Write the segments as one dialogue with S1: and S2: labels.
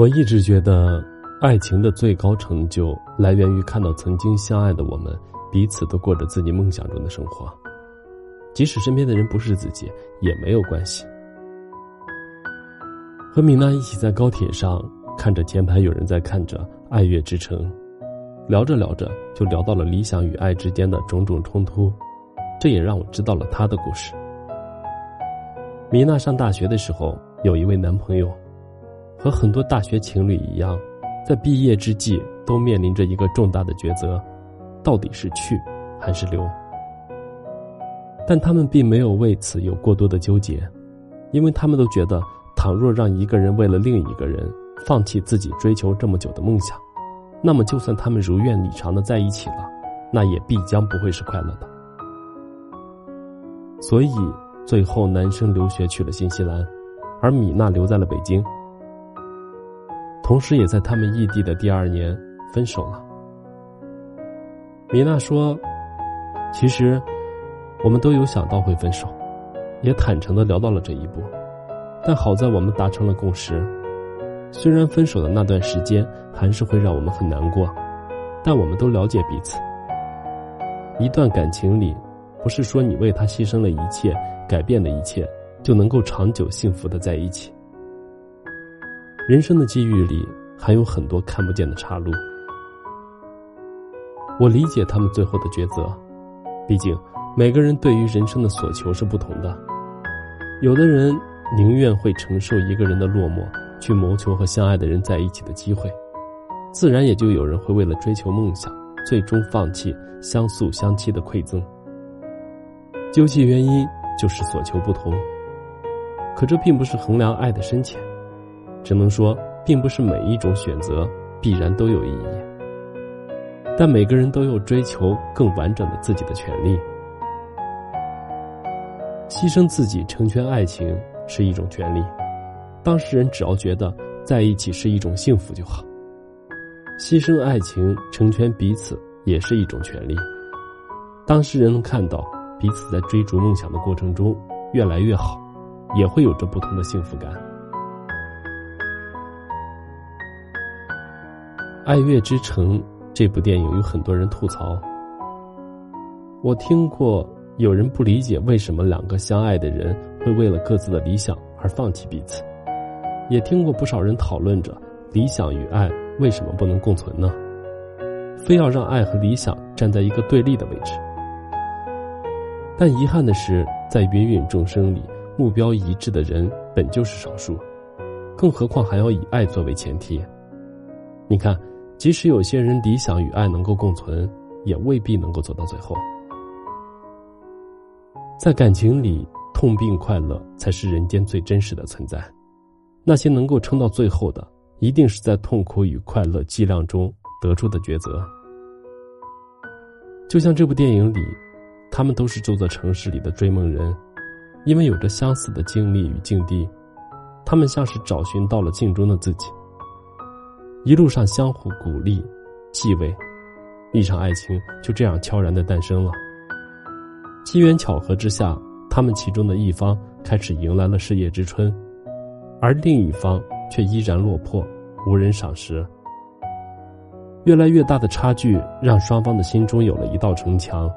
S1: 我一直觉得，爱情的最高成就来源于看到曾经相爱的我们彼此都过着自己梦想中的生活，即使身边的人不是自己也没有关系。和米娜一起在高铁上，看着前排有人在看着《爱乐之城》，聊着聊着就聊到了理想与爱之间的种种冲突，这也让我知道了她的故事。米娜上大学的时候有一位男朋友。和很多大学情侣一样，在毕业之际都面临着一个重大的抉择：到底是去还是留？但他们并没有为此有过多的纠结，因为他们都觉得，倘若让一个人为了另一个人放弃自己追求这么久的梦想，那么就算他们如愿以偿的在一起了，那也必将不会是快乐的。所以，最后男生留学去了新西兰，而米娜留在了北京。同时，也在他们异地的第二年分手了。米娜说：“其实，我们都有想到会分手，也坦诚的聊到了这一步。但好在我们达成了共识。虽然分手的那段时间还是会让我们很难过，但我们都了解彼此。一段感情里，不是说你为他牺牲了一切，改变了一切，就能够长久幸福的在一起。”人生的际遇里还有很多看不见的岔路，我理解他们最后的抉择，毕竟每个人对于人生的所求是不同的。有的人宁愿会承受一个人的落寞，去谋求和相爱的人在一起的机会，自然也就有人会为了追求梦想，最终放弃相宿相期的馈赠。究其原因，就是所求不同。可这并不是衡量爱的深浅。只能说，并不是每一种选择必然都有意义，但每个人都有追求更完整的自己的权利。牺牲自己成全爱情是一种权利，当事人只要觉得在一起是一种幸福就好。牺牲爱情成全彼此也是一种权利，当事人能看到彼此在追逐梦想的过程中越来越好，也会有着不同的幸福感。《爱乐之城》这部电影有很多人吐槽。我听过有人不理解为什么两个相爱的人会为了各自的理想而放弃彼此，也听过不少人讨论着理想与爱为什么不能共存呢？非要让爱和理想站在一个对立的位置。但遗憾的是，在芸芸众生里，目标一致的人本就是少数，更何况还要以爱作为前提。你看。即使有些人理想与爱能够共存，也未必能够走到最后。在感情里，痛并快乐才是人间最真实的存在。那些能够撑到最后的，一定是在痛苦与快乐剂量中得出的抉择。就像这部电影里，他们都是这座城市里的追梦人，因为有着相似的经历与境地，他们像是找寻到了镜中的自己。一路上相互鼓励、继位，一场爱情就这样悄然的诞生了。机缘巧合之下，他们其中的一方开始迎来了事业之春，而另一方却依然落魄，无人赏识。越来越大的差距让双方的心中有了一道城墙，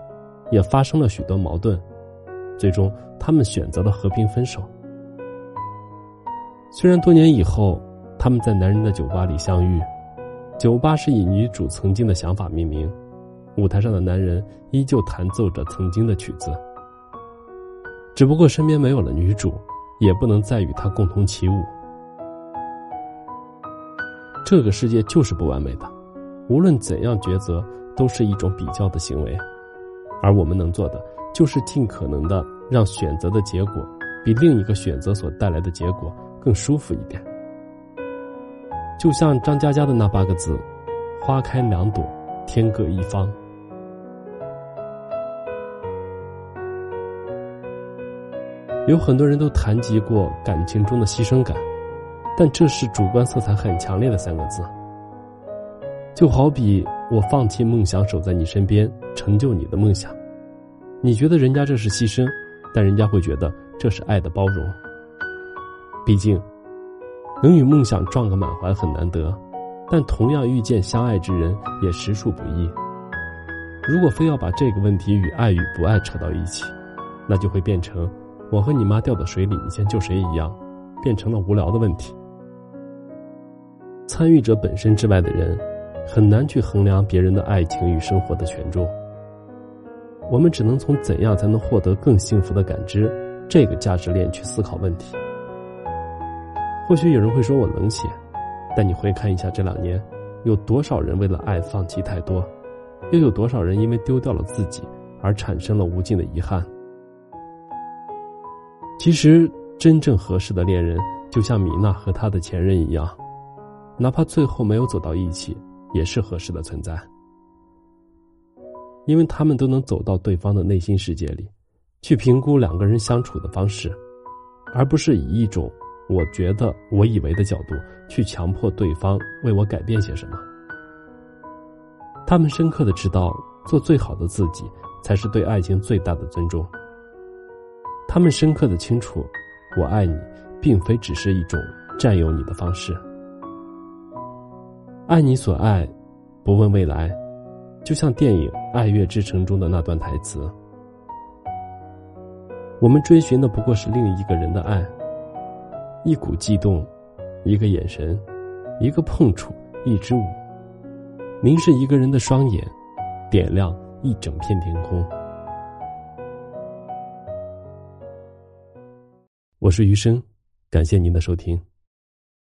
S1: 也发生了许多矛盾。最终，他们选择了和平分手。虽然多年以后。他们在男人的酒吧里相遇，酒吧是以女主曾经的想法命名，舞台上的男人依旧弹奏着曾经的曲子，只不过身边没有了女主，也不能再与她共同起舞。这个世界就是不完美的，无论怎样抉择，都是一种比较的行为，而我们能做的，就是尽可能的让选择的结果，比另一个选择所带来的结果更舒服一点。就像张嘉佳的那八个字：“花开两朵，天各一方。”有很多人都谈及过感情中的牺牲感，但这是主观色彩很强烈的三个字。就好比我放弃梦想，守在你身边，成就你的梦想，你觉得人家这是牺牲，但人家会觉得这是爱的包容。毕竟。能与梦想撞个满怀很难得，但同样遇见相爱之人也实属不易。如果非要把这个问题与爱与不爱扯到一起，那就会变成我和你妈掉到水里，你先救谁一样，变成了无聊的问题。参与者本身之外的人，很难去衡量别人的爱情与生活的权重。我们只能从怎样才能获得更幸福的感知这个价值链去思考问题。或许有人会说我冷血，但你回看一下这两年，有多少人为了爱放弃太多，又有多少人因为丢掉了自己而产生了无尽的遗憾？其实，真正合适的恋人，就像米娜和她的前任一样，哪怕最后没有走到一起，也是合适的存在。因为他们都能走到对方的内心世界里，去评估两个人相处的方式，而不是以一种我觉得、我以为的角度去强迫对方为我改变些什么。他们深刻的知道，做最好的自己才是对爱情最大的尊重。他们深刻的清楚，我爱你，并非只是一种占有你的方式。爱你所爱，不问未来。就像电影《爱乐之城》中的那段台词：“我们追寻的不过是另一个人的爱，一股悸动，一个眼神，一个碰触，一支舞，凝视一个人的双眼，点亮一整片天空。”我是余生，感谢您的收听。